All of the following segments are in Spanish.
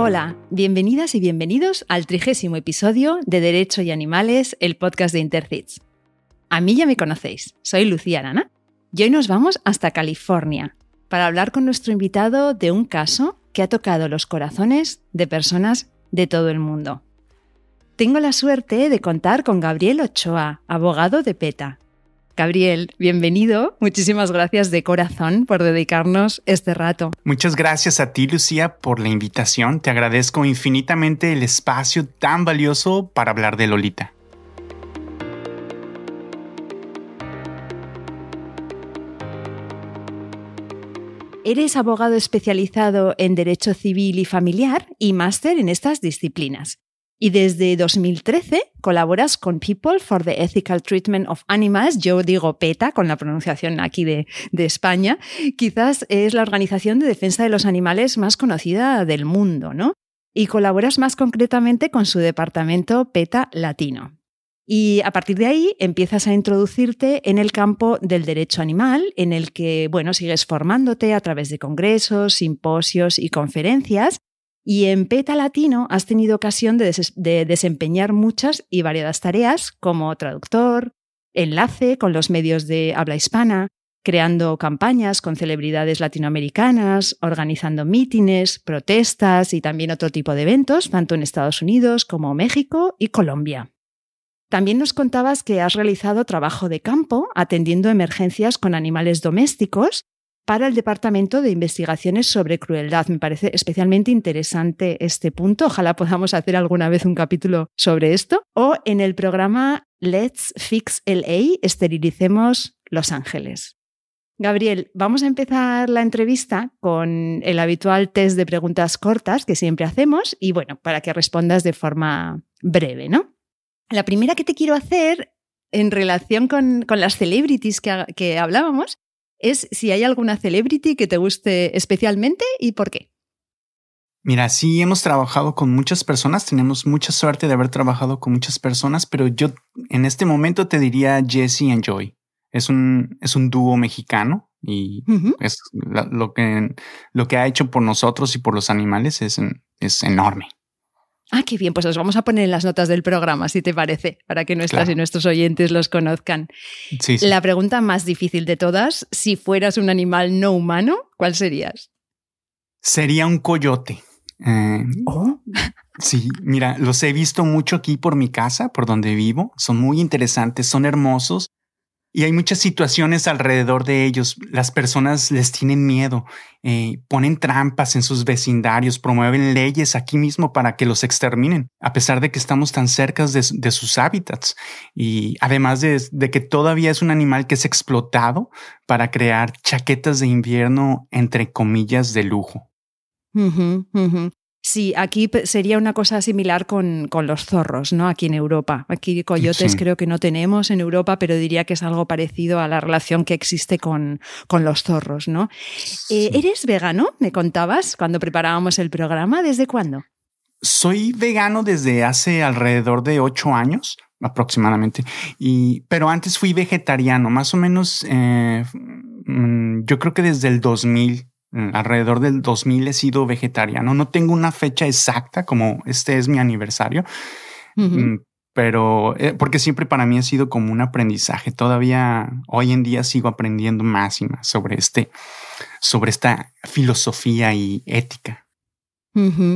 Hola, bienvenidas y bienvenidos al trigésimo episodio de Derecho y Animales, el podcast de Intercits. A mí ya me conocéis, soy Lucía Arana y hoy nos vamos hasta California para hablar con nuestro invitado de un caso que ha tocado los corazones de personas de todo el mundo. Tengo la suerte de contar con Gabriel Ochoa, abogado de PETA. Gabriel, bienvenido. Muchísimas gracias de corazón por dedicarnos este rato. Muchas gracias a ti, Lucía, por la invitación. Te agradezco infinitamente el espacio tan valioso para hablar de Lolita. Eres abogado especializado en Derecho Civil y Familiar y máster en estas disciplinas. Y desde 2013 colaboras con People for the Ethical Treatment of Animals, yo digo PETA con la pronunciación aquí de, de, España, quizás es la organización de defensa de los animales más conocida del mundo, ¿no? Y colaboras más concretamente con su departamento PETA Latino. Y a partir de ahí empiezas a introducirte en el campo del derecho animal, en el que, bueno, sigues formándote a través de congresos, simposios y conferencias. Y en PETA Latino has tenido ocasión de, de desempeñar muchas y variadas tareas como traductor, enlace con los medios de habla hispana, creando campañas con celebridades latinoamericanas, organizando mítines, protestas y también otro tipo de eventos, tanto en Estados Unidos como México y Colombia. También nos contabas que has realizado trabajo de campo atendiendo emergencias con animales domésticos para el Departamento de Investigaciones sobre Crueldad. Me parece especialmente interesante este punto. Ojalá podamos hacer alguna vez un capítulo sobre esto. O en el programa Let's Fix LA, esterilicemos Los Ángeles. Gabriel, vamos a empezar la entrevista con el habitual test de preguntas cortas que siempre hacemos y bueno, para que respondas de forma breve, ¿no? La primera que te quiero hacer en relación con, las celebrities que, que hablábamos es si hay alguna celebrity que te guste especialmente y por qué. Mira, sí hemos trabajado con muchas personas, tenemos mucha suerte de haber trabajado con muchas personas, pero yo en este momento te diría Jesse and Joy. Es un, es un dúo mexicano y es lo, que, lo que ha hecho por nosotros y por los animales es, es enorme. Ah, qué bien, pues los vamos a poner en las notas del programa, si te parece, para que nuestras y nuestros oyentes los conozcan. Sí, La pregunta más difícil de todas, si fueras un animal no humano, ¿cuál serías? Sería un coyote. Eh, oh. Sí, mira, los he visto mucho aquí por mi casa, por donde vivo. Son muy interesantes, son hermosos y hay muchas situaciones alrededor de ellos. Las personas les tienen miedo, eh, ponen trampas en sus vecindarios, promueven leyes aquí mismo para que los exterminen, a pesar de que estamos tan cerca de, sus hábitats. Y además de, que todavía es un animal que es explotado para crear chaquetas de invierno, entre comillas, de lujo. Sí, aquí sería una cosa similar con, los zorros, ¿no? Aquí en Europa. Aquí coyotes creo que no tenemos en Europa, pero diría que es algo parecido a la relación que existe con, con los zorros, ¿no? Eh, ¿Eres vegano? Me contabas cuando preparábamos el programa. ¿Desde cuándo? Soy vegano desde hace alrededor de ocho años aproximadamente. Y, pero antes fui vegetariano, más o menos, eh, mm, yo creo que desde el 2000 Mm, alrededor del 2000 he sido vegetariano. No tengo una fecha exacta como este es mi aniversario, mm, pero eh, porque siempre para mí ha sido como un aprendizaje. Todavía hoy en día sigo aprendiendo más y más sobre este, sobre esta filosofía y ética.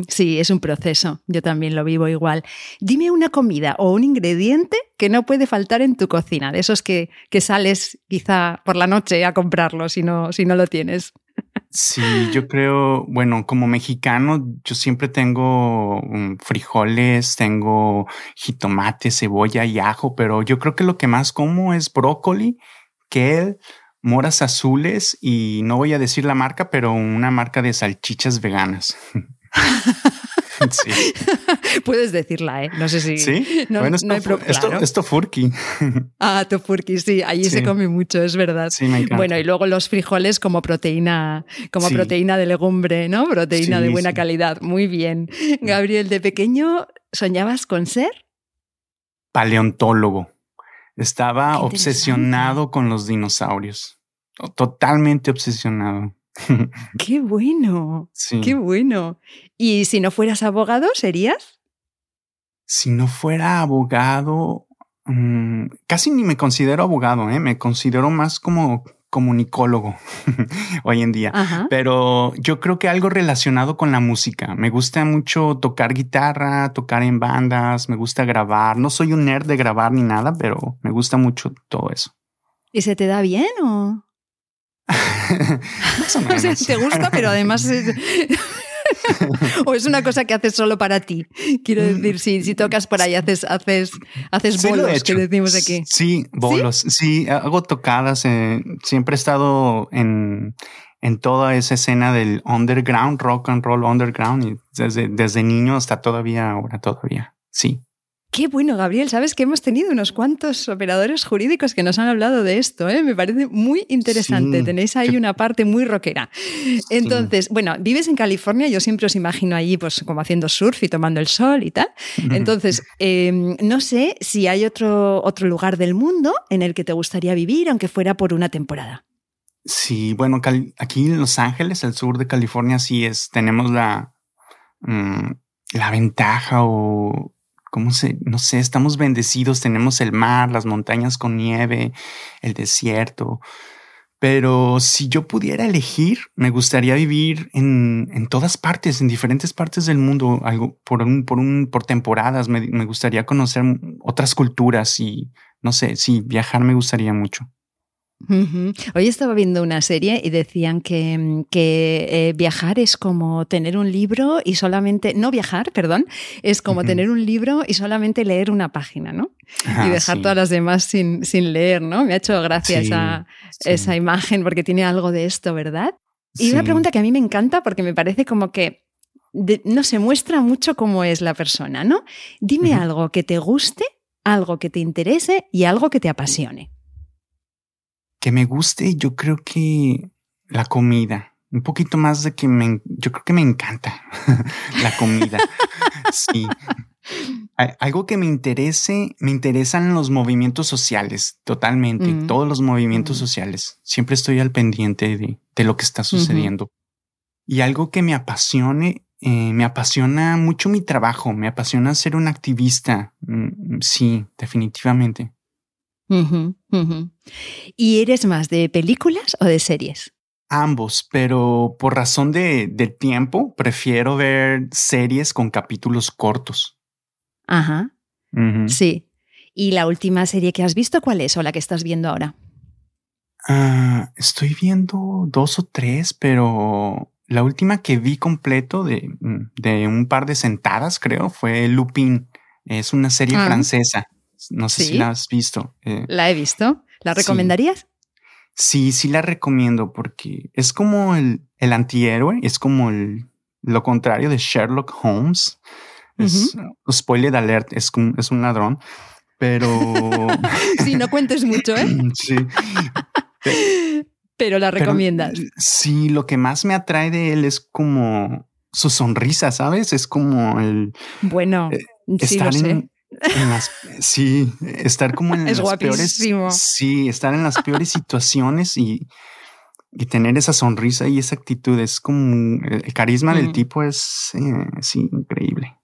Sí, es un proceso. Yo también lo vivo igual. Dime una comida o un ingrediente que no puede faltar en tu cocina, de esos que, que sales quizá por la noche a comprarlo si no, si no lo tienes. Sí, yo creo, bueno, como mexicano, yo siempre tengo mm, frijoles, tengo jitomate, cebolla y ajo, pero yo creo que lo que más como es brócoli, kale, moras azules y no voy a decir la marca, pero una marca de salchichas veganas. Sí. Puedes decirla, ¿eh? No sé si. Sí. No, bueno, esto, esto, esto, furky. Ah, furky, sí. Allí se come mucho, es verdad. Sí, me encanta. Bueno, y luego los frijoles como proteína, como proteína de legumbre, ¿no? Proteína de buena calidad. Muy bien. Gabriel, de pequeño, ¿soñabas con ser? Paleontólogo. Estaba obsesionado con los dinosaurios. Totalmente obsesionado. Qué bueno. Qué bueno. ¿Y si no fueras abogado, serías? Si no fuera abogado, mm, casi ni me considero abogado, ¿eh? me considero más como comunicólogo hoy en día, pero yo creo que algo relacionado con la música. Me gusta mucho tocar guitarra, tocar en bandas, me gusta grabar. No soy un nerd de grabar ni nada, pero me gusta mucho todo eso. ¿Y se te da bien o? o, sea, te gusta, pero además o es una cosa que haces solo para ti. Quiero mm. decir, si, si tocas por ahí, haces, haces, haces bolos, que decimos aquí. Sí, bolos. Sí, hago tocadas. Eh, siempre he estado en, en toda esa escena del underground, rock and roll underground, y desde, desde niño hasta todavía ahora, todavía. Sí. Qué bueno, Gabriel. Sabes que hemos tenido unos cuantos operadores jurídicos que nos han hablado de esto. ¿eh? Me parece muy interesante. Tenéis ahí una parte muy rockera. Entonces, bueno, vives en California. Yo siempre os imagino allí, pues, como haciendo surf y tomando el sol y tal. Entonces, em, no sé si hay otro, otro lugar del mundo en el que te gustaría vivir, aunque fuera por una temporada. Sí, bueno, aquí en Los Ángeles, el sur de California, sí es. Tenemos la, mm, la ventaja o ¿cómo se, no sé, estamos bendecidos, tenemos el mar, las montañas con nieve, el desierto. Pero si yo pudiera elegir, me gustaría vivir en, en todas partes, en diferentes partes del mundo, algo por un, por un, por temporadas. Me, me gustaría conocer otras culturas y no sé, sí, viajar me gustaría mucho. Hoy estaba viendo una serie y decían que, eh, viajar es como tener un libro y solamente, no viajar, perdón, es como tener un libro y solamente leer una página, ¿no? y dejar todas las demás sin, sin, leer, ¿no? Me ha hecho gracia esa, esa, imagen porque tiene algo de esto, ¿verdad? Y una pregunta que a mí me encanta porque me parece como que no se muestra mucho cómo es la persona, ¿no? Dime algo que te guste, algo que te interese y algo que te apasione que me guste, yo creo que la comida. Un poquito más de que me, yo creo que me encanta la comida. sí. Algo que me interese, me interesan los movimientos sociales, totalmente, mm. todos los movimientos mm. sociales. Siempre estoy al pendiente de, lo que está sucediendo. Y algo que me apasione, eh, me apasiona mucho mi trabajo, me apasiona ser un activista. Mm, sí, definitivamente. ¿Y eres más de películas o de series? Ambos, pero por razón de, tiempo prefiero ver series con capítulos cortos. Ajá. Sí. ¿Y la última serie que has visto cuál es o la que estás viendo ahora? Ah, estoy viendo dos o tres, pero la última que vi completo de, de un par de sentadas, creo, fue Lupin. Es una serie ah. francesa. No sé si la has visto. Eh. la he visto. ¿La recomendarías? Sí. sí, la recomiendo porque es como el, el antihéroe, es como el, lo contrario de Sherlock Holmes. Es, Spoiler alert, es un, es un ladrón, pero... sí, no cuentes mucho, ¿eh? sí. Pero la recomiendas. sí, lo que más me atrae de él es como su sonrisa, ¿sabes? Es como el... Bueno, eh, sí lo sé sí, estar como en las peores. Sí, estar en las peores situaciones y, y, tener esa sonrisa y esa actitud es como el carisma del tipo es eh, increíble.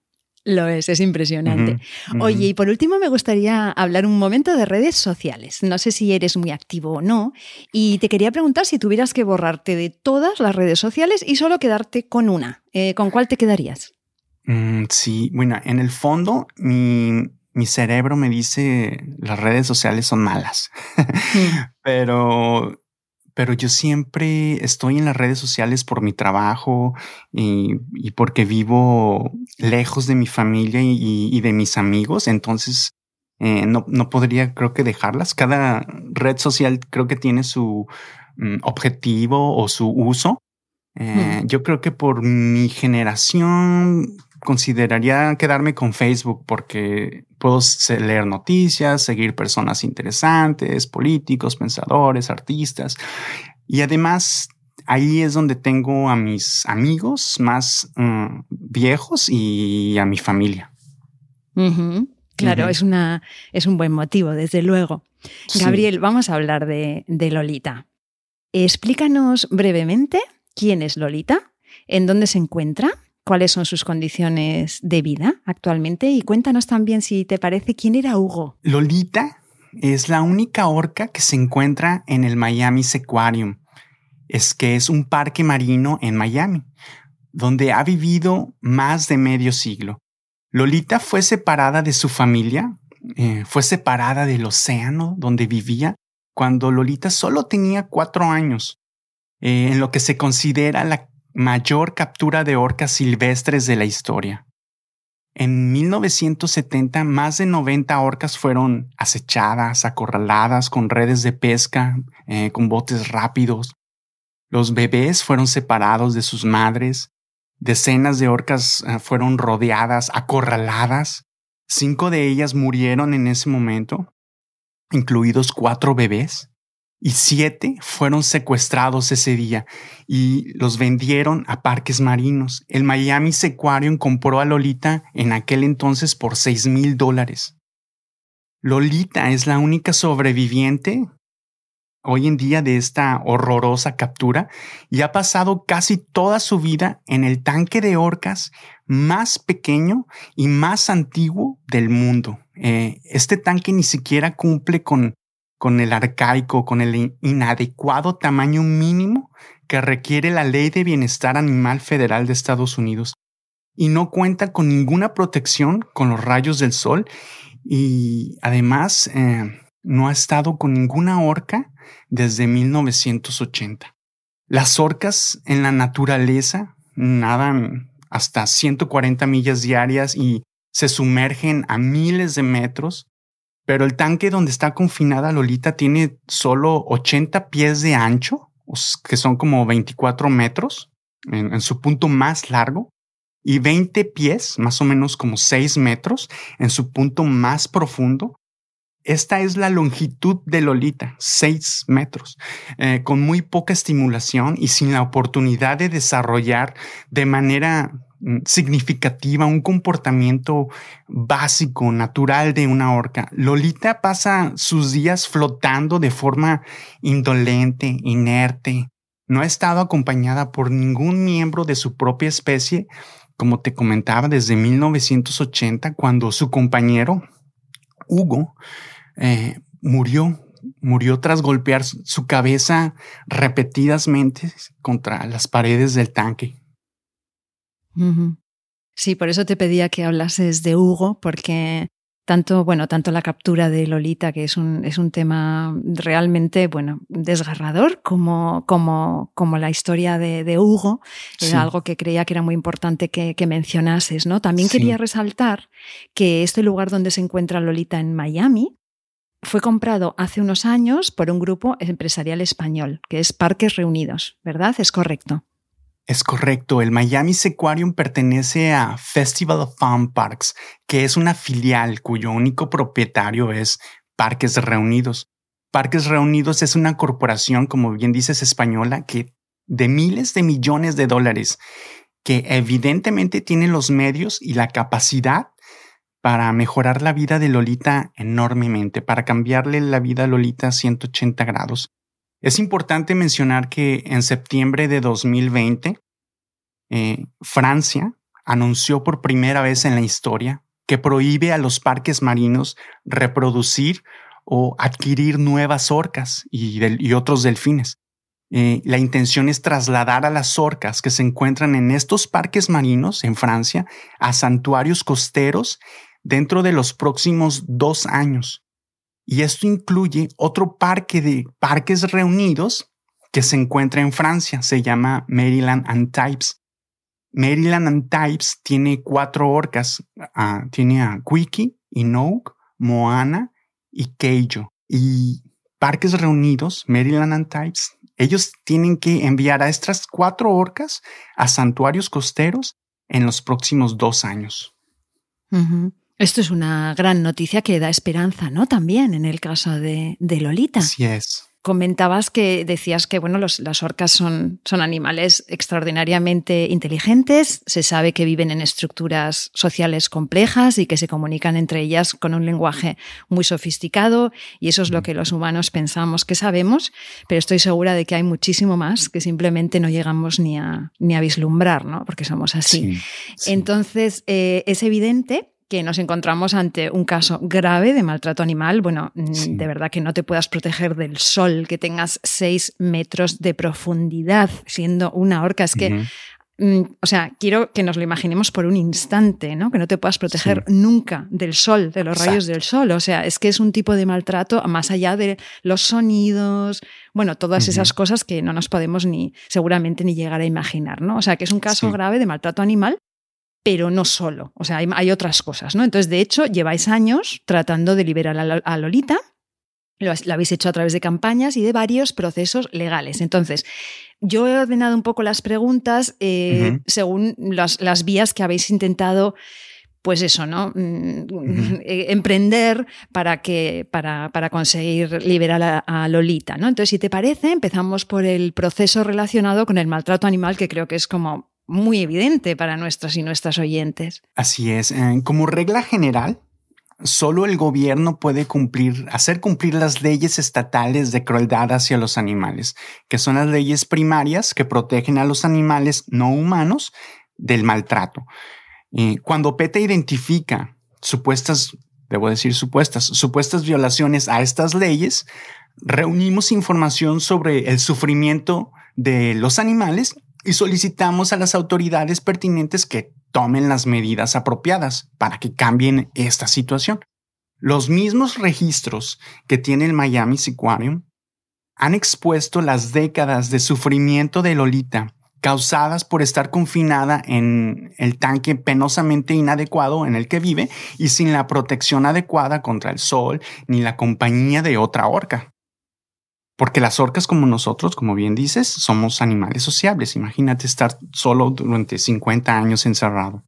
Lo es, es impresionante. Oye, y por último me gustaría hablar un momento de redes sociales. No sé si eres muy activo o no. Y te quería preguntar si tuvieras que borrarte de todas las redes sociales y solo quedarte con una. Eh, ¿Con cuál te quedarías? Mm, sí, bueno, en el fondo mi, mi, cerebro me dice las redes sociales son malas, pero, pero yo siempre estoy en las redes sociales por mi trabajo y, porque vivo lejos de mi familia y, de mis amigos, entonces eh, no, no, podría creo que dejarlas. Cada red social creo que tiene su mm, objetivo o su uso. Eh, yo creo que por mi generación consideraría quedarme con Facebook porque puedo leer noticias, seguir personas interesantes, políticos, pensadores, artistas. Y además ahí es donde tengo a mis amigos más mm, viejos y a mi familia. Claro, es, una, es un buen motivo, desde luego. Gabriel, vamos a hablar de, de Lolita. Explícanos brevemente quién es Lolita, en dónde se encuentra, cuáles son sus condiciones de vida actualmente y cuéntanos también si te parece quién era Hugo. Lolita es la única orca que se encuentra en el Miami Sequarium. Es que es un parque marino en Miami, donde ha vivido más de medio siglo. Lolita fue separada de su familia, eh, fue separada del océano donde vivía cuando Lolita solo tenía cuatro años, eh, en lo que se considera la mayor captura de orcas silvestres de la historia. En 1970, más de 90 orcas fueron acechadas, acorraladas con redes de pesca, eh, con botes rápidos. Los bebés fueron separados de sus madres. Decenas de orcas eh, fueron rodeadas, acorraladas. Cinco de ellas murieron en ese momento, incluidos cuatro bebés y siete fueron secuestrados ese día y los vendieron a parques marinos. El Miami Sequarium compró a Lolita en aquel entonces por seis mil dólares. Lolita es la única sobreviviente hoy en día de esta horrorosa captura y ha pasado casi toda su vida en el tanque de orcas más pequeño y más antiguo del mundo. Eh, este tanque ni siquiera cumple con con el arcaico, con el inadecuado tamaño mínimo que requiere la Ley de Bienestar Animal Federal de Estados Unidos y no cuenta con ninguna protección con los rayos del sol y además eh, no ha estado con ninguna orca desde 1980. Las orcas en la naturaleza nadan hasta 140 millas diarias y se sumergen a miles de metros pero el tanque donde está confinada Lolita tiene solo 80 pies de ancho, que son como 24 metros en, su punto más largo, y 20 pies, más o menos como 6 metros, en su punto más profundo. Esta es la longitud de Lolita, 6 metros, eh, con muy poca estimulación y sin la oportunidad de desarrollar de manera significativa, un comportamiento básico, natural de una orca. Lolita pasa sus días flotando de forma indolente, inerte. No ha estado acompañada por ningún miembro de su propia especie, como te comentaba, desde 1980, cuando su compañero, Hugo, eh, murió murió tras golpear su cabeza repetidamente contra las paredes del tanque. Sí, por eso te pedía que hablases de Hugo, porque tanto, bueno, tanto la captura de Lolita, que es un, es un tema realmente, bueno, desgarrador, como, como, como la historia de, Hugo, es algo que creía que era muy importante que, mencionases, ¿no? También quería resaltar que este lugar donde se encuentra Lolita en Miami, fue comprado hace unos años por un grupo empresarial español, que es Parques Reunidos, ¿verdad? Es correcto. Es correcto, el Miami Sequarium pertenece a Festival of Fun Parks, que es una filial cuyo único propietario es Parques Reunidos. Parques Reunidos es una corporación, como bien dices, española, que de miles de millones de dólares, que evidentemente tiene los medios y la capacidad para mejorar la vida de Lolita enormemente, para cambiarle la vida a Lolita a 180 grados. Es importante mencionar que en septiembre de 2020, eh, Francia anunció por primera vez en la historia que prohíbe a los parques marinos reproducir o adquirir nuevas orcas y, otros delfines. Eh, la intención es trasladar a las orcas que se encuentran en estos parques marinos en Francia a santuarios costeros dentro de los próximos dos años. Y esto incluye otro parque de parques reunidos que se encuentra en Francia, se llama Maryland and Types. Maryland and Types tiene cuatro orcas, ah, tiene a Quickie, Inouk, Moana y Keijo. Y Parques Reunidos, Maryland and Types, ellos tienen que enviar a estas cuatro orcas a santuarios costeros en los próximos dos años. Esto es una gran noticia que da esperanza, ¿no? También en el caso de, Lolita. Así es. Comentabas que decías que bueno, las orcas son, son animales extraordinariamente inteligentes, se sabe que viven en estructuras sociales complejas y que se comunican entre ellas con un lenguaje muy sofisticado y eso es lo que los humanos pensamos que sabemos, pero estoy segura de que hay muchísimo más que simplemente no llegamos ni a, ni a vislumbrar, ¿no? porque somos así. Entonces, eh, es evidente que nos encontramos ante un caso grave de maltrato animal. Bueno, mm, de verdad que no te puedas proteger del sol, que tengas seis metros de profundidad siendo una orca. Es que, mm, o sea, quiero que nos lo imaginemos por un instante, ¿no? Que no te puedas proteger nunca del sol, de los rayos del sol. O sea, es que es un tipo de maltrato más allá de los sonidos, bueno, todas esas cosas que no nos podemos ni, seguramente, ni llegar a imaginar, ¿no? O sea, que es un caso grave de maltrato animal pero no solo, o sea, hay, otras cosas, ¿no? Entonces, de hecho, lleváis años tratando de liberar a, Lolita, lo, habéis hecho a través de campañas y de varios procesos legales. Entonces, yo he ordenado un poco las preguntas eh, según las, vías que habéis intentado pues eso, ¿no? Mm, eh, emprender para, que, para, para conseguir liberar a, a, Lolita, ¿no? Entonces, si te parece, empezamos por el proceso relacionado con el maltrato animal, que creo que es como muy evidente para nuestras y nuestras oyentes. Así es. Eh, como regla general, solo el gobierno puede cumplir, hacer cumplir las leyes estatales de crueldad hacia los animales, que son las leyes primarias que protegen a los animales no humanos del maltrato. cuando PETA identifica supuestas, debo decir supuestas, supuestas violaciones a estas leyes, reunimos información sobre el sufrimiento de los animales y solicitamos a las autoridades pertinentes que tomen las medidas apropiadas para que cambien esta situación. Los mismos registros que tiene el Miami Aquarium han expuesto las décadas de sufrimiento de Lolita causadas por estar confinada en el tanque penosamente inadecuado en el que vive y sin la protección adecuada contra el sol ni la compañía de otra orca. Porque las orcas como nosotros, como bien dices, somos animales sociables. Imagínate estar solo durante 50 años encerrado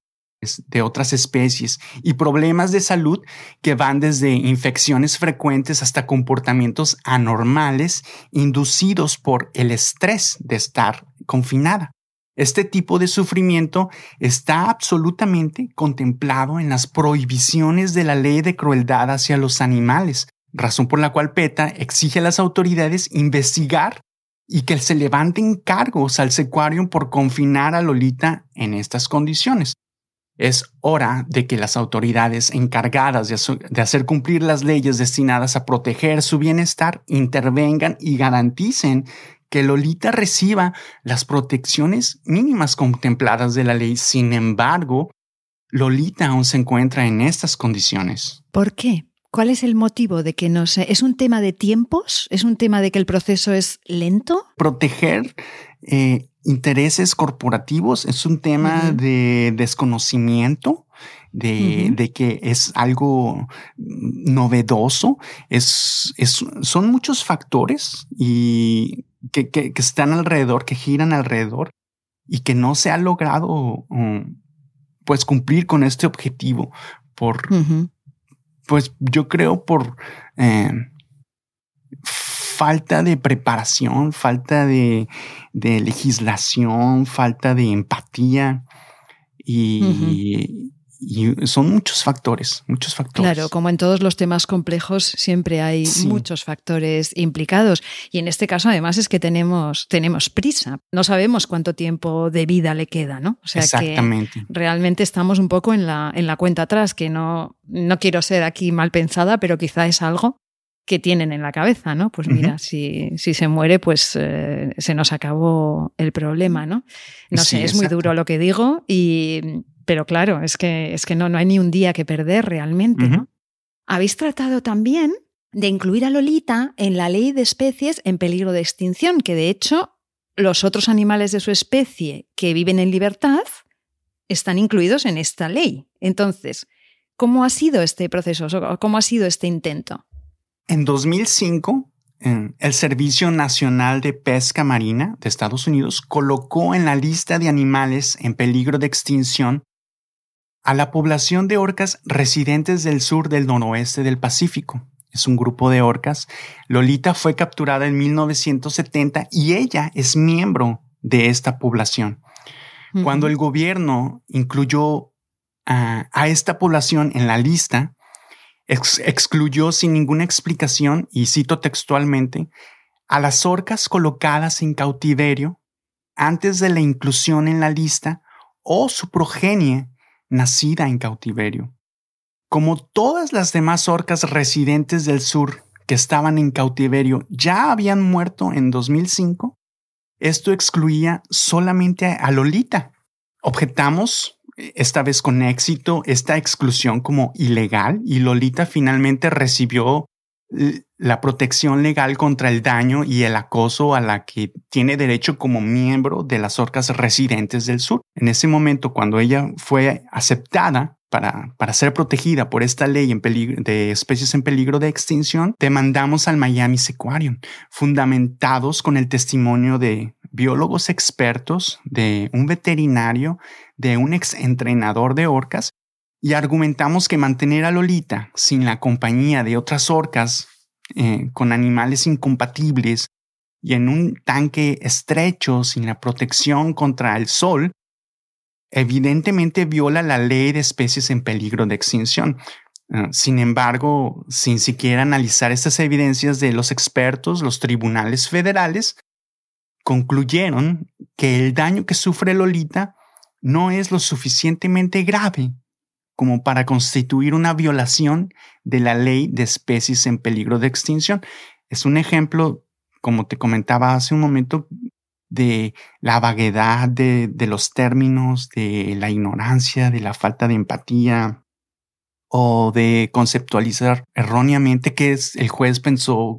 de otras especies y problemas de salud que van desde infecciones frecuentes hasta comportamientos anormales inducidos por el estrés de estar confinada. Este tipo de sufrimiento está absolutamente contemplado en las prohibiciones de la ley de crueldad hacia los animales, razón por la cual PETA exige a las autoridades investigar y que se levanten cargos al secuarium por confinar a Lolita en estas condiciones. Es hora de que las autoridades encargadas de, hacer cumplir las leyes destinadas a proteger su bienestar intervengan y garanticen que Lolita reciba las protecciones mínimas contempladas de la ley. Sin embargo, Lolita aún se encuentra en estas condiciones. ¿Por qué? ¿Cuál es el motivo de que no se... ¿Es un tema de tiempos? ¿Es un tema de que el proceso es lento? Proteger eh, intereses corporativos es un tema de desconocimiento, de, que es algo novedoso. Es, son muchos factores y que, están alrededor, que giran alrededor y que no se ha logrado um, pues cumplir con este objetivo por, pues yo creo por eh, falta de preparación, falta de, legislación, falta de empatía y, y son muchos factores, muchos factores. Claro, como en todos los temas complejos, siempre hay muchos factores implicados. Y en este caso, además, es que tenemos, tenemos prisa. No sabemos cuánto tiempo de vida le queda, ¿no? O sea Exactamente. que realmente estamos un poco en la, en la cuenta atrás, que no, no quiero ser aquí mal pensada, pero quizá es algo que tienen en la cabeza, ¿no? Pues mira, si, si, se muere, pues eh, se nos acabó el problema, ¿no? No sé, es muy duro lo que digo y, pero claro, es que, es que no, no hay ni un día que perder realmente. ¿no? Habéis tratado también de incluir a Lolita en la ley de especies en peligro de extinción, que de hecho los otros animales de su especie que viven en libertad están incluidos en esta ley. Entonces, ¿cómo ha sido este proceso? ¿Cómo ha sido este intento? En 2005, el Servicio Nacional de Pesca Marina de Estados Unidos colocó en la lista de animales en peligro de extinción a la población de orcas residentes del sur del noroeste del Pacífico, es un grupo de orcas. Lolita fue capturada en 1970 y ella es miembro de esta población. Cuando el gobierno incluyó a, esta población en la lista, excluyó sin ninguna explicación, y cito textualmente, a las orcas colocadas en cautiverio antes de la inclusión en la lista o su progenie nacida en cautiverio. Como todas las demás orcas residentes del sur que estaban en cautiverio ya habían muerto en 2005, esto excluía solamente a Lolita. Objetamos, esta vez con éxito, esta exclusión como ilegal y Lolita finalmente recibió la protección legal contra el daño y el acoso a la que tiene derecho como miembro de las orcas residentes del sur. En ese momento, cuando ella fue aceptada para, para ser protegida por esta ley de especies en peligro de extinción, demandamos al Miami Sequarium, fundamentados con el testimonio de biólogos expertos, de un veterinario, de un ex entrenador de orcas, y argumentamos que mantener a Lolita sin la compañía de otras orcas eh, con animales incompatibles y en un tanque estrecho sin la protección contra el sol evidentemente viola la ley de especies en peligro de extinción. Ah, sin embargo, sin siquiera analizar estas evidencias de los expertos, los tribunales federales concluyeron que el daño que sufre Lolita no es lo suficientemente grave como para constituir una violación de la ley de especies en peligro de extinción. Es un ejemplo, como te comentaba hace un momento, de la vaguedad de, los términos, de la ignorancia, de la falta de empatía o de conceptualizar erróneamente qué es el juez pensó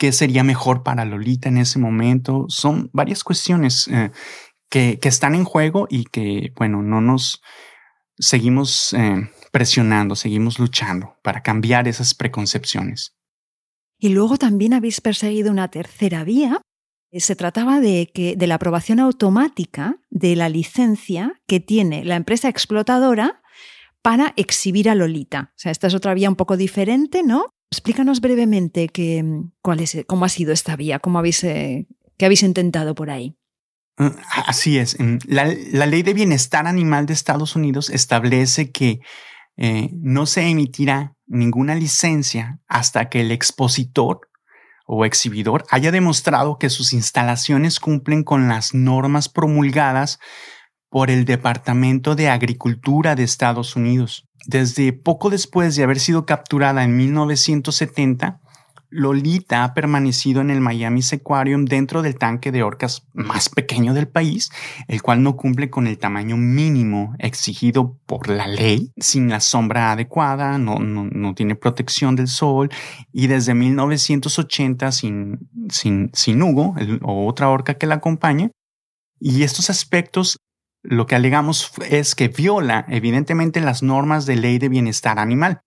qué sería mejor para Lolita en ese momento. Son varias cuestiones eh, que, están en juego y que, bueno, no nos seguimos eh, presionando, seguimos luchando para cambiar esas preconcepciones. Y luego también habéis perseguido una tercera vía se trataba de, que, de la aprobación automática de la licencia que tiene la empresa explotadora para exhibir a Lolita. O sea, esta es otra vía un poco diferente, ¿no? Explícanos brevemente que, cuál es, cómo ha sido esta vía, cómo habéis, eh, qué habéis intentado por ahí. Ah, así es. La, la, ley de bienestar animal de Estados Unidos establece que eh, no se emitirá ninguna licencia hasta que el expositor o exhibidor haya demostrado que sus instalaciones cumplen con las normas promulgadas por el Departamento de Agricultura de Estados Unidos. Desde poco después de haber sido capturada en 1970, Lolita ha permanecido en el Miami Sequarium dentro del tanque de orcas más pequeño del país, el cual no cumple con el tamaño mínimo exigido por la ley, sin la sombra adecuada, no, no, tiene protección del sol y desde 1980 sin, sin, sin Hugo o otra orca que la acompañe. Y estos aspectos lo que alegamos es que viola evidentemente las normas de ley de bienestar animal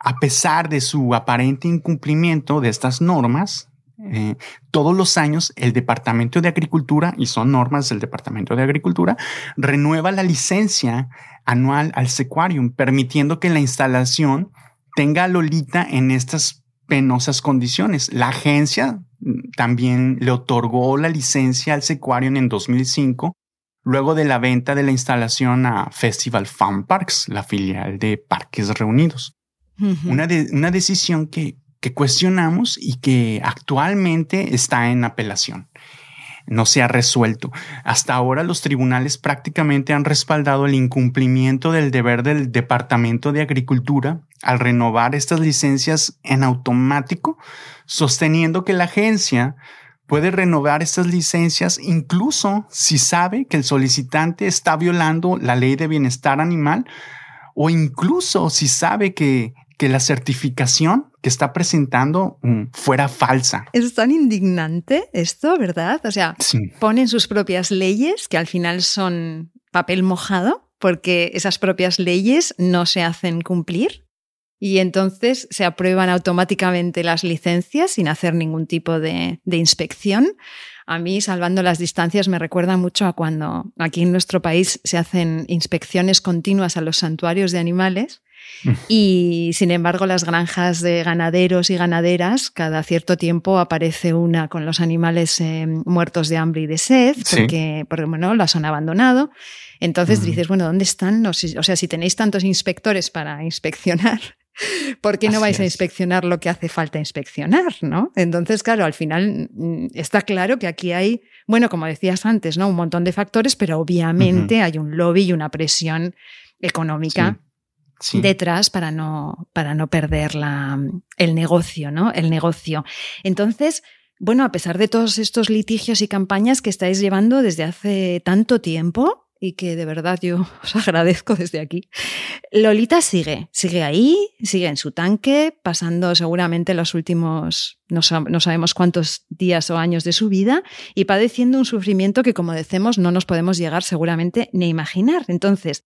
a pesar de su aparente incumplimiento de estas normas, eh, todos los años el Departamento de Agricultura, y son normas del Departamento de Agricultura, renueva la licencia anual al secuarium, permitiendo que la instalación tenga a Lolita en estas penosas condiciones. La agencia mm, también le otorgó la licencia al secuarium en 2005, luego de la venta de la instalación a Festival Farm Parks, la filial de Parques Reunidos una, una decisión que, que cuestionamos y que actualmente está en apelación no se ha resuelto. Hasta ahora los tribunales prácticamente han respaldado el incumplimiento del deber del Departamento de Agricultura al renovar estas licencias en automático, sosteniendo que la agencia puede renovar estas licencias incluso si sabe que el solicitante está violando la ley de bienestar animal o incluso si sabe que que la certificación que está presentando mm, fuera falsa. Es tan indignante esto, ¿verdad? O sea, ponen sus propias leyes que al final son papel mojado porque esas propias leyes no se hacen cumplir y entonces se aprueban automáticamente las licencias sin hacer ningún tipo de, de, inspección. A mí, salvando las distancias, me recuerda mucho a cuando aquí en nuestro país se hacen inspecciones continuas a los santuarios de animales Y sin embargo, las granjas de ganaderos y ganaderas, cada cierto tiempo aparece una con los animales eh, muertos de hambre y de sed, porque, porque bueno, las han abandonado. Entonces dices, bueno, ¿dónde están los.? O sea, si tenéis tantos inspectores para inspeccionar, ¿por qué no vais a inspeccionar lo que hace falta inspeccionar? ¿no? Entonces, claro, al final mm, está claro que aquí hay, bueno, como decías antes, ¿no? Un montón de factores, pero obviamente hay un lobby y una presión económica. Detrás para no, para no perder la, el negocio, ¿no? El negocio. Entonces, bueno, a pesar de todos estos litigios y campañas que estáis llevando desde hace tanto tiempo, y que de verdad yo os agradezco desde aquí. Lolita sigue, sigue ahí, sigue en su tanque, pasando seguramente los últimos, no, sabemos cuántos días o años de su vida y padeciendo un sufrimiento que, como decimos, no nos podemos llegar seguramente ni imaginar. Entonces,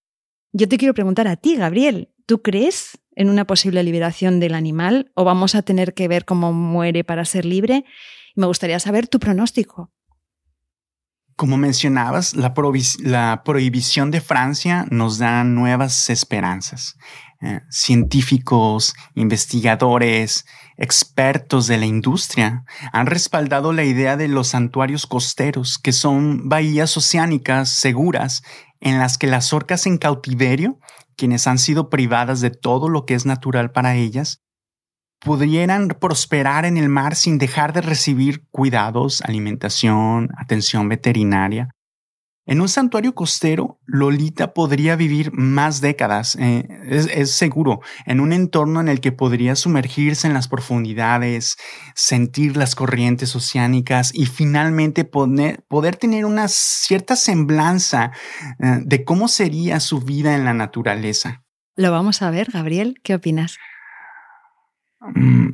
yo te quiero preguntar a ti, Gabriel, ¿tú crees en una posible liberación del animal o vamos a tener que ver cómo muere para ser libre? Me gustaría saber tu pronóstico. Como mencionabas, la, prohibición de Francia nos da nuevas esperanzas. Eh, científicos, investigadores, expertos de la industria han respaldado la idea de los santuarios costeros, que son bahías oceánicas seguras en las que las orcas en cautiverio, quienes han sido privadas de todo lo que es natural para ellas, pudieran prosperar en el mar sin dejar de recibir cuidados, alimentación, atención veterinaria. En un santuario costero, Lolita podría vivir más décadas, eh, es, seguro, en un entorno en el que podría sumergirse en las profundidades, sentir las corrientes oceánicas y finalmente poder tener una cierta semblanza eh, de cómo sería su vida en la naturaleza. Lo vamos a ver, Gabriel, ¿qué opinas? Mm,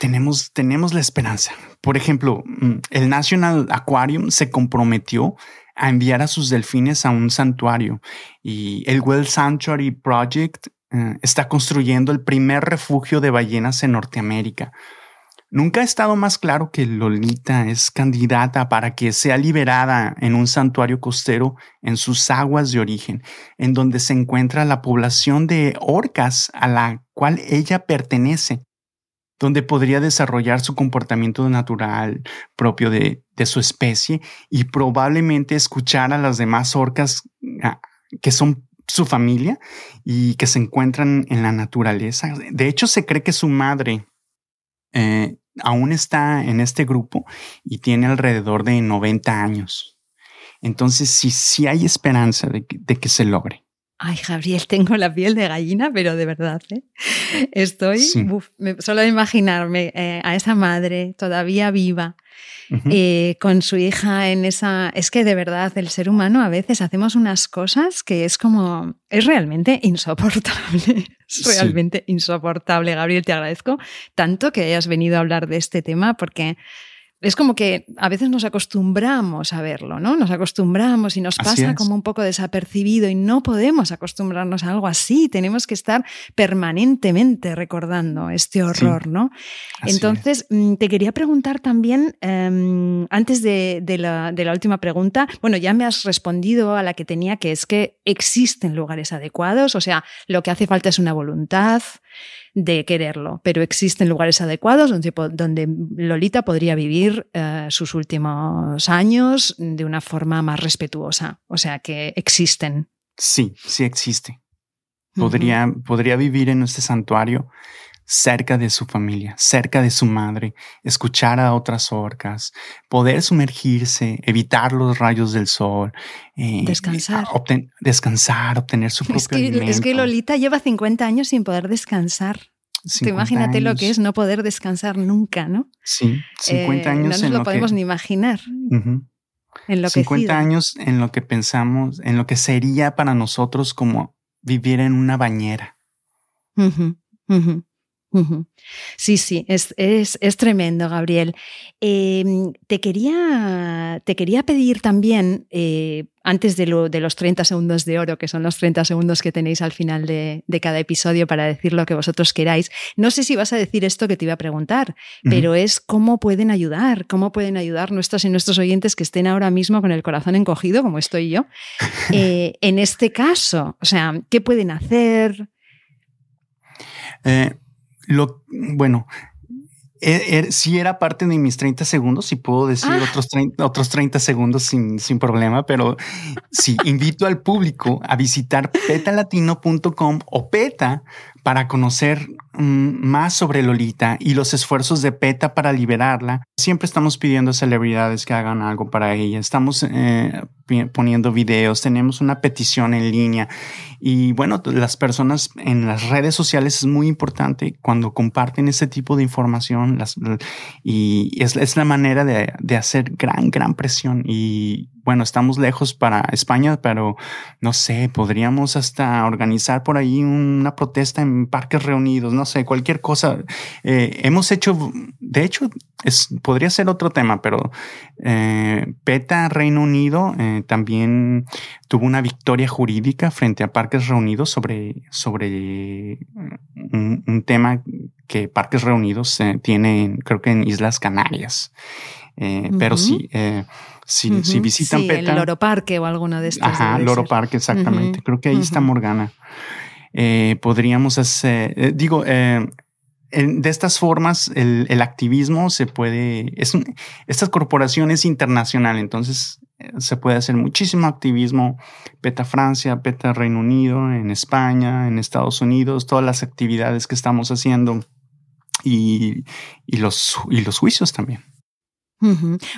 tenemos, tenemos la esperanza. Por ejemplo, mm, el National Aquarium se comprometió a enviar a sus delfines a un santuario y el Well Sanctuary Project eh, está construyendo el primer refugio de ballenas en Norteamérica. Nunca ha estado más claro que Lolita es candidata para que sea liberada en un santuario costero en sus aguas de origen, en donde se encuentra la población de orcas a la cual ella pertenece, donde podría desarrollar su comportamiento natural propio de, su especie y probablemente escuchar a las demás orcas ah, que son su familia y que se encuentran en la naturaleza. De hecho, se cree que su madre eh, aún está en este grupo y tiene alrededor de 90 años. Entonces, sí, sí hay esperanza de que, se logre. Ay, Gabriel, tengo la piel de gallina, pero de verdad, ¿eh? estoy solo de imaginarme eh, a esa madre todavía viva, eh, con su hija en esa... Es que de verdad, el ser humano a veces hacemos unas cosas que es como... Es realmente insoportable. Es realmente insoportable, Gabriel. Te agradezco tanto que hayas venido a hablar de este tema porque es como que a veces nos acostumbramos a verlo, ¿no? Nos acostumbramos y nos pasa como un poco desapercibido y no podemos acostumbrarnos a algo así. Tenemos que estar permanentemente recordando este horror, ¿no? Entonces, mm, te quería preguntar también, em, antes de, la, de la última pregunta, bueno, ya me has respondido a la que tenía, que es que existen lugares adecuados, o sea, lo que hace falta es una voluntad de quererlo, pero existen lugares adecuados donde, donde Lolita podría vivir eh, sus últimos años de una forma más respetuosa. O sea que existen. Sí, sí existe. Podría, podría vivir en este santuario cerca de su familia, cerca de su madre, escuchar a otras orcas, poder sumergirse, evitar los rayos del sol, eh, descansar. descansar, obtener su propio es que, alimento. Es que Lolita lleva 50 años sin poder descansar. imagínate lo que es no poder descansar nunca, ¿no? Sí, 50 eh, años. no nos lo, podemos ni imaginar. en lo 50 años en lo que pensamos, en lo que sería para nosotros como vivir en una bañera. Sí, sí, es, tremendo, Gabriel. Em, te, quería, te, quería, pedir también, eh, antes de, lo, de, los 30 segundos de oro, que son los 30 segundos que tenéis al final de, cada episodio para decir lo que vosotros queráis, no sé si vas a decir esto que te iba a preguntar, pero es cómo pueden ayudar, cómo pueden ayudar nuestros y nuestros oyentes que estén ahora mismo con el corazón encogido, como estoy yo, eh, en este caso. O sea, ¿qué pueden hacer? Eh, lo, bueno, e, e, si era parte de mis 30 segundos, y puedo decir ah. otros, 30, otros 30 segundos sin, sin problema, pero sí, invito al público a visitar petalatino.com o peta para conocer mm, más sobre Lolita y los esfuerzos de PETA para liberarla. Siempre estamos pidiendo a celebridades que hagan algo para ella. Estamos eh, poniendo videos, tenemos una petición en línea y bueno, las personas en las redes sociales es muy importante cuando comparten ese tipo de información y es, la manera de, de hacer gran, gran presión y bueno, estamos lejos para España, pero no sé, podríamos hasta organizar por ahí una protesta en parques reunidos, no sé, cualquier cosa. Eh, hemos hecho, de hecho, podría ser otro tema, pero eh, PETA Reino Unido eh, también tuvo una victoria jurídica frente a parques reunidos sobre, sobre un, tema que Parques Reunidos tiene, creo que en Islas Canarias. Pero sí, si, visitan sí, PETA. El Loro Parque o alguno de estos. Ajá, Loro Parque, exactamente. Creo que ahí está Morgana. Eh, podríamos hacer, eh, digo, eh, de estas formas el, activismo se puede, es esta corporación es internacional, entonces se puede hacer muchísimo activismo, PETA Francia, PETA Reino Unido, en España, en Estados Unidos, todas las actividades que estamos haciendo y, y los, y los juicios también.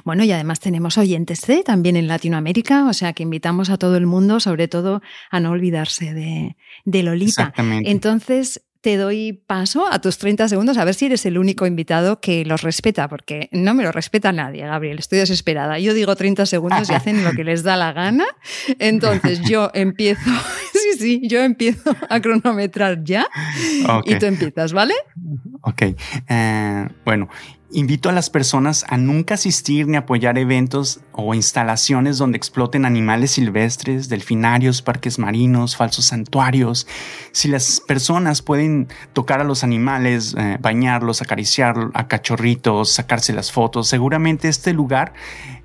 Bueno, y además tenemos oyentes de también en Latinoamérica, o sea que invitamos a todo el mundo, sobre todo, a no olvidarse de, de Lolita. Exactamente. Entonces, te doy paso a tus 30 segundos a ver si eres el único invitado que los respeta, porque no me lo respeta nadie, Gabriel. Estoy desesperada. Yo digo 30 segundos y hacen lo que les da la gana. Entonces yo empiezo, sí, sí, yo empiezo a cronometrar ya y tú empiezas, ¿vale? Ok. Eh, bueno, Invito a las personas a nunca asistir ni apoyar eventos o instalaciones donde exploten animales silvestres, delfinarios, parques marinos, falsos santuarios. Si las personas pueden tocar a los animales, eh, bañarlos, acariciar a cachorritos, sacarse las fotos, seguramente este lugar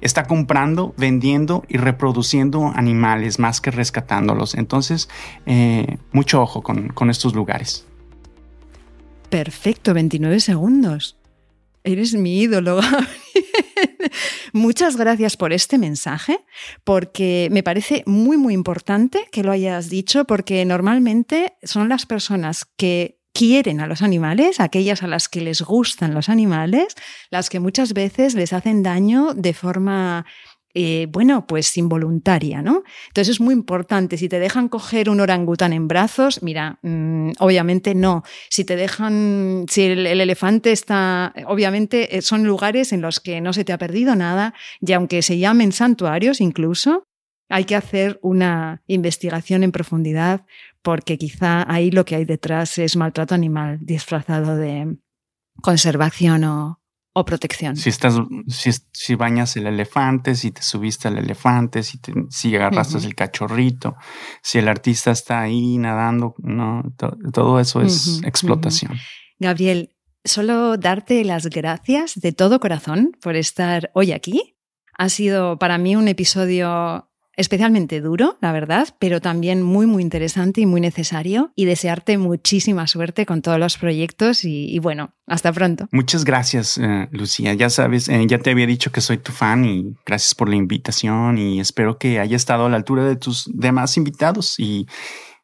está comprando, vendiendo y reproduciendo animales más que rescatándolos. Entonces, eh, mucho ojo con, con estos lugares. Perfecto, 29 segundos. Eres mi ídolo, Muchas gracias por este mensaje, porque me parece muy, muy importante que lo hayas dicho, porque normalmente son las personas que quieren a los animales, aquellas a las que les gustan los animales, las que muchas veces les hacen daño de forma eh, bueno, pues involuntaria, ¿no? Entonces es muy importante, si te dejan coger un orangután en brazos, mira, mm, obviamente no. Si te dejan, si el, elefante está, obviamente eh, son lugares en los que no se te ha perdido nada y aunque se llamen santuarios incluso, hay que hacer una investigación en profundidad porque quizá ahí lo que hay detrás es maltrato animal disfrazado de conservación o, o protección. Si estás, si, si, bañas el elefante, si te subiste al elefante, si, te, si agarraste el cachorrito, si el artista está ahí nadando, no, todo eso es explotación. Gabriel, solo darte las gracias de todo corazón por estar hoy aquí. Ha sido para mí un episodio especialmente duro, la verdad, pero también muy, muy interesante y muy necesario. Y desearte muchísima suerte con todos los proyectos y, bueno, hasta pronto. Muchas gracias, eh, Lucía. Ya sabes, eh, ya te había dicho que soy tu fan y gracias por la invitación y espero que haya estado a la altura de tus demás invitados. Y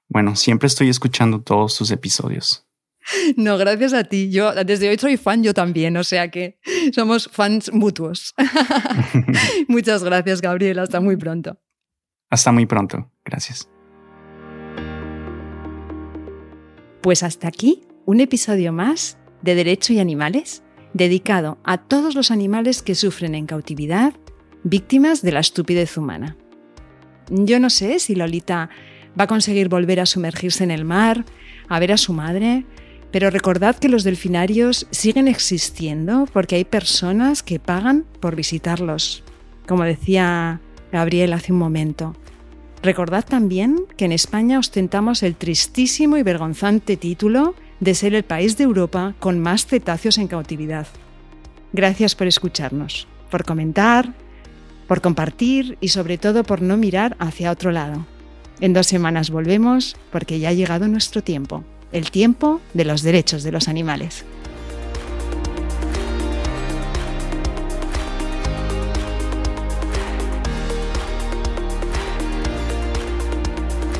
bueno, siempre estoy escuchando todos tus episodios. No, gracias a ti. Yo desde hoy soy fan yo también, o sea que somos fans mutuos. Muchas gracias, Gabriel. Hasta muy pronto. Hasta muy pronto. Gracias. Pues hasta aquí un episodio más de Derecho y Animales dedicado a todos los animales que sufren en cautividad, víctimas de la estupidez humana. Yo no sé si Lolita va a conseguir volver a sumergirse en el mar, a ver a su madre, pero recordad que los delfinarios siguen existiendo porque hay personas que pagan por visitarlos. Como decía Gabriel hace un momento. Recordad también que en España ostentamos el tristísimo y vergonzante título de ser el país de Europa con más cetáceos en cautividad. Gracias por escucharnos, por comentar, por compartir y sobre todo por no mirar hacia otro lado. En dos semanas volvemos porque ya ha llegado nuestro tiempo. el tiempo de los derechos de los animales.